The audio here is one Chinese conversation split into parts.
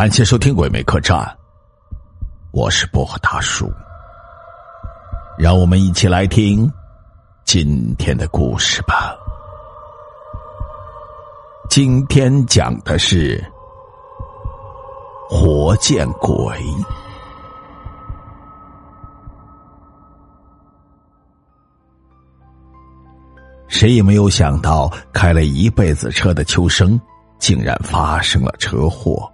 感谢收听《鬼魅客栈》，我是薄荷大叔。让我们一起来听今天的故事吧。今天讲的是活见鬼。谁也没有想到，开了一辈子车的秋生，竟然发生了车祸。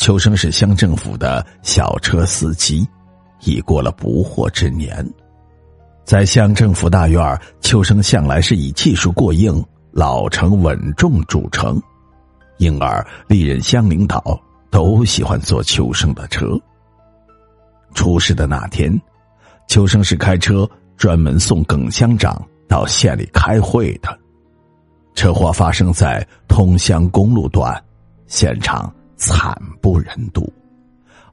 秋生是乡政府的小车司机，已过了不惑之年。在乡政府大院秋生向来是以技术过硬、老成稳重著称，因而历任乡领导都喜欢坐秋生的车。出事的那天，秋生是开车专门送耿乡长到县里开会的。车祸发生在通乡公路段，现场。惨不忍睹，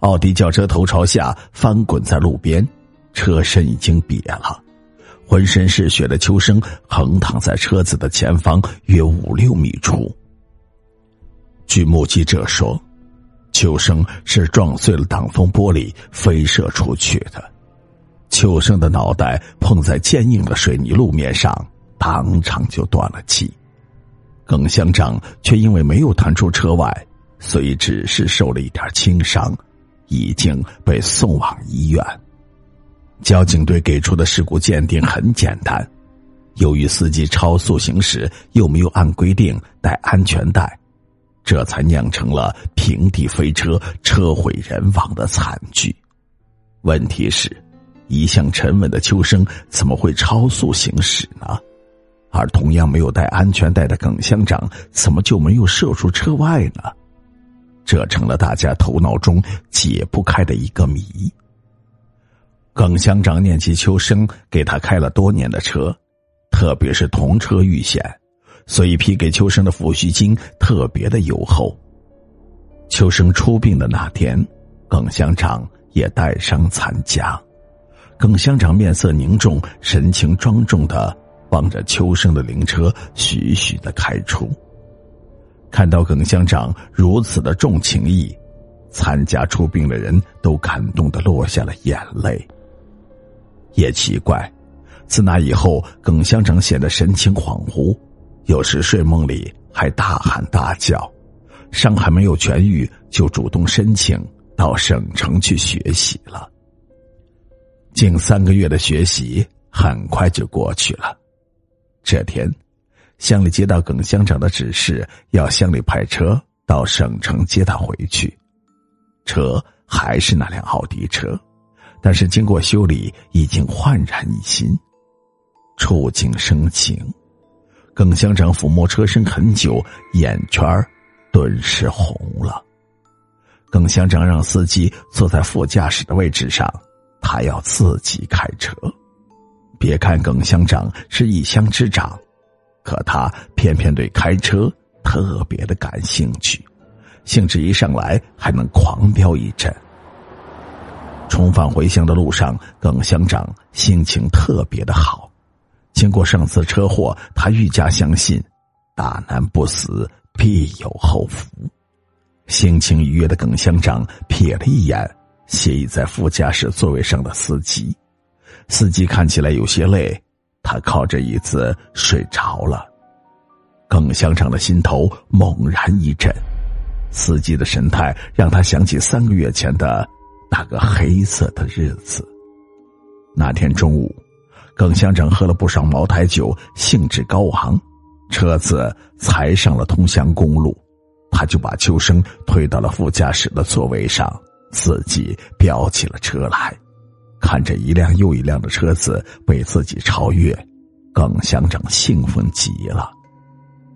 奥迪轿车头朝下翻滚在路边，车身已经瘪了，浑身是血的秋生横躺在车子的前方约五六米处。据目击者说，秋生是撞碎了挡风玻璃飞射出去的，秋生的脑袋碰在坚硬的水泥路面上，当场就断了气。耿乡长却因为没有弹出车外。所以只是受了一点轻伤，已经被送往医院。交警队给出的事故鉴定很简单，由于司机超速行驶，又没有按规定带安全带，这才酿成了平地飞车、车毁人亡的惨剧。问题是，一向沉稳的秋生怎么会超速行驶呢？而同样没有带安全带的耿乡长，怎么就没有射出车外呢？这成了大家头脑中解不开的一个谜。耿乡长念及秋生给他开了多年的车，特别是同车遇险，所以批给秋生的抚恤金特别的优厚。秋生出殡的那天，耿乡长也带伤参加。耿乡长面色凝重，神情庄重的帮着秋生的灵车徐徐的开出。看到耿乡长如此的重情义，参加出殡的人都感动的落下了眼泪。也奇怪，自那以后，耿乡长显得神情恍惚，有时睡梦里还大喊大叫，伤还没有痊愈，就主动申请到省城去学习了。近三个月的学习很快就过去了，这天。乡里接到耿乡长的指示，要乡里派车到省城接他回去。车还是那辆奥迪车，但是经过修理，已经焕然一新。触景生情，耿乡长抚摸车身很久，眼圈顿时红了。耿乡长让司机坐在副驾驶的位置上，他要自己开车。别看耿乡长是一乡之长。可他偏偏对开车特别的感兴趣，兴致一上来还能狂飙一阵。重返回乡的路上，耿乡长心情特别的好。经过上次车祸，他愈加相信“大难不死，必有后福”。心情愉悦的耿乡长瞥了一眼斜倚在副驾驶座位上的司机，司机看起来有些累。他靠着椅子睡着了，耿乡长的心头猛然一震，司机的神态让他想起三个月前的那个黑色的日子。那天中午，耿乡长喝了不少茅台酒，兴致高昂，车子才上了通乡公路，他就把秋生推到了副驾驶的座位上，自己飙起了车来。看着一辆又一辆的车子被自己超越，耿乡长兴奋极了。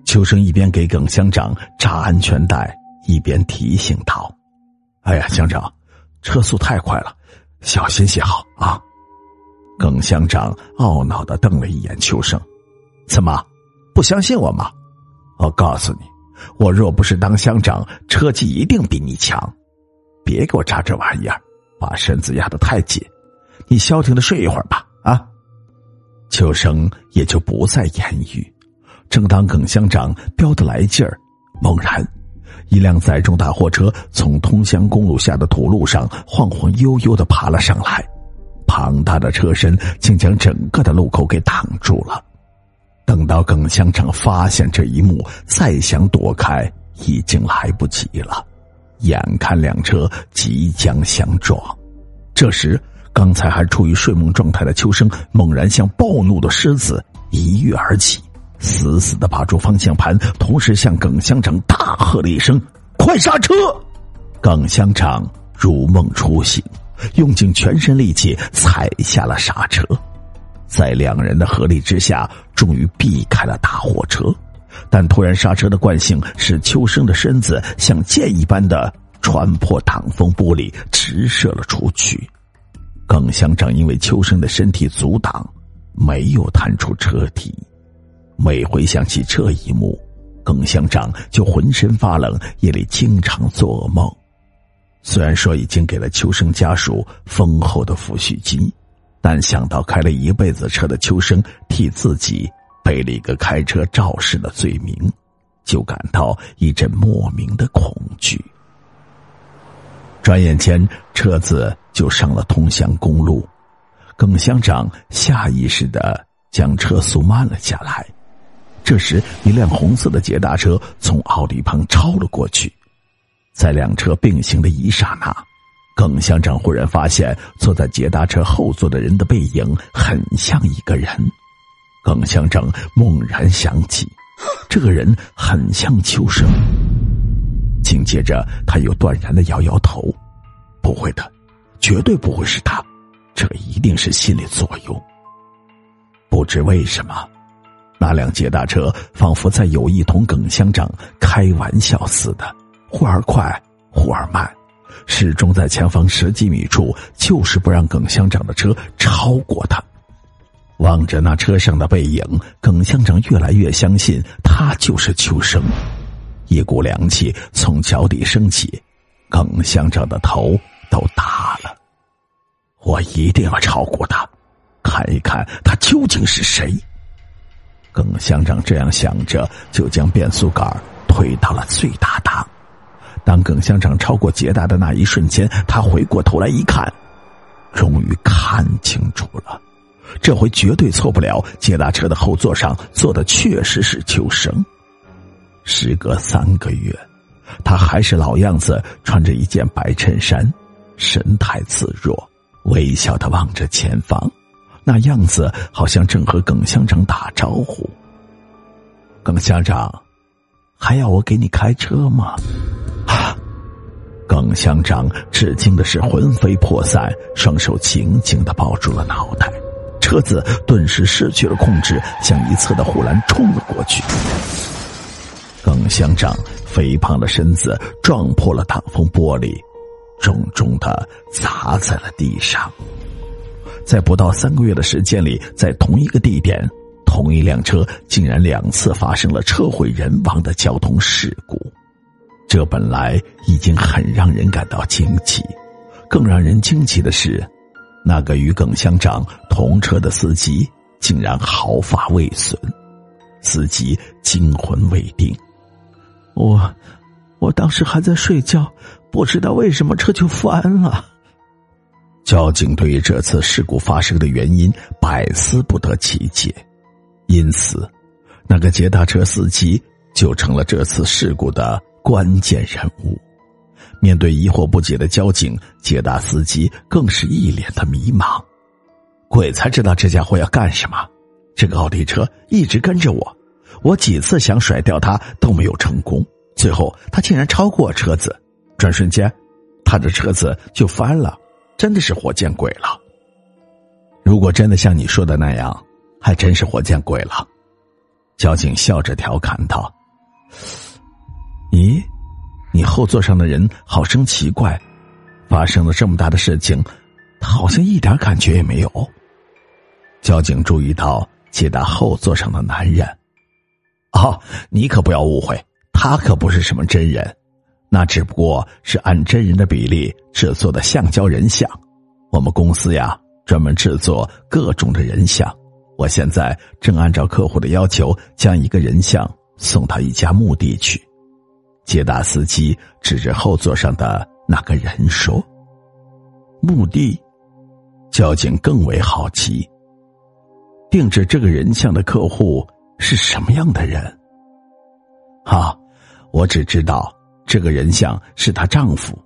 秋生一边给耿乡长扎安全带，一边提醒道：“哎呀，乡长，车速太快了，小心些好啊！”耿乡长懊恼的瞪了一眼秋生：“怎么，不相信我吗？我告诉你，我若不是当乡长，车技一定比你强。别给我扎这玩意儿，把身子压得太紧。”你消停的睡一会儿吧，秋生也就不再言语。正当耿乡长飙得来劲儿，猛然，一辆载重大货车从通乡公路下的土路上晃晃悠悠的爬了上来，庞大的车身竟将整个的路口给挡住了。等到耿乡长发现这一幕，再想躲开已经来不及了。眼看两车即将相撞，这时刚才还处于睡梦状态的秋生猛然像暴怒的狮子一跃而起。死死的把住方向盘，同时向耿乡长大喝了一声：“快刹车！”耿乡长如梦初醒，用尽全身力气踩下了刹车，在两人的合力之下，终于避开了大货车。但突然刹车的惯性使秋生的身子像箭一般的穿破挡风玻璃，直射了出去。耿乡长因为秋生的身体阻挡，没有探出车体。每回想起这一幕，耿乡长就浑身发冷，夜里经常做噩梦。虽然说已经给了秋生家属丰厚的抚恤金，但想到开了一辈子车的秋生替自己背了一个开车肇事的罪名，就感到一阵莫名的恐惧。转眼间，车子就上了通襄公路，耿乡长下意识的将车速慢了下来。这时，一辆红色的捷达车从奥迪旁超了过去，在两车并行的一刹那，耿乡长忽然发现坐在捷达车后座的人的背影很像一个人。耿乡长猛然想起，这个人很像秋生。紧接着，他又断然的摇摇头：“不会的，绝对不会是他，这一定是心理作用。”不知为什么。那辆捷达车仿佛在有意同耿乡长开玩笑似的，忽而快，忽而慢，始终在前方十几米处，就是不让耿乡长的车超过他。望着那车上的背影，耿乡长越来越相信他就是秋生。一股凉气从脚底升起，耿乡长的头都大了。我一定要超过他，看一看他究竟是谁。耿乡长这样想着，就将变速杆推到了最大档。当耿乡长超过捷达的那一瞬间，他回过头来一看，终于看清楚了，这回绝对错不了。捷达车的后座上坐的确实是秋生。时隔三个月，他还是老样子，穿着一件白衬衫，神态自若，微笑的望着前方。那样子好像正和耿乡长打招呼。耿乡长，还要我给你开车吗？啊！耿乡长吃惊的是魂飞魄散，双手紧紧的抱住了脑袋，车子顿时失去了控制，向一侧的护栏冲了过去。耿乡长肥胖的身子撞破了挡风玻璃，重重的砸在了地上。在不到三个月的时间里，在同一个地点，同一辆车竟然两次发生了车毁人亡的交通事故。这本来已经很让人感到惊奇，更让人惊奇的是，那个与耿乡长同车的司机竟然毫发未损，司机惊魂未定。我，我当时还在睡觉，不知道为什么车就翻了。交警对于这次事故发生的原因百思不得其解，因此，那个捷达车司机就成了这次事故的关键人物。面对疑惑不解的交警，捷达司机更是一脸的迷茫。鬼才知道这家伙要干什么！这个奥迪车一直跟着我，我几次想甩掉他都没有成功，最后他竟然超过车子，转瞬间，他的车子就翻了。真的是活见鬼了！如果真的像你说的那样，还真是活见鬼了。交警笑着调侃道：“咦，你后座上的人好生奇怪，发生了这么大的事情，他好像一点感觉也没有。”交警注意到接达后座上的男人，哦，你可不要误会，他可不是什么真人。那只不过是按真人的比例制作的橡胶人像，我们公司呀专门制作各种的人像，我现在正按照客户的要求将一个人像送到一家墓地去。捷达司机指着后座上的那个人说：“墓地。”交警更为好奇。定制这个人像的客户是什么样的人？啊，我只知道这个人像是她丈夫。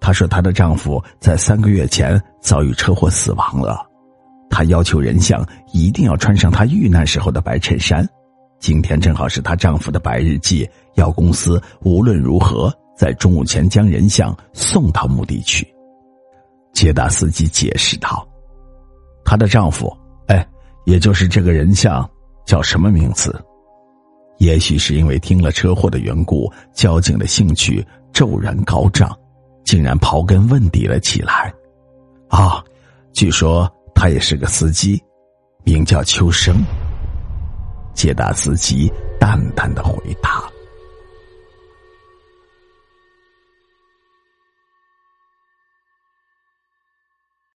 她说她的丈夫在三个月前遭遇车祸死亡了。她要求人像一定要穿上她遇难时候的白衬衫。今天正好是她丈夫的白日祭，要公司无论如何在中午前将人像送到墓地去。捷达司机解释道：“她的丈夫，哎。”也就是这个人像叫什么名字？也许是因为听了车祸的缘故，交警的兴趣骤然高涨，竟然刨根问底了起来。啊，据说他也是个司机，名叫秋生。捷达司机淡淡的回答。